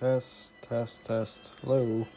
Test, test, test. Hello.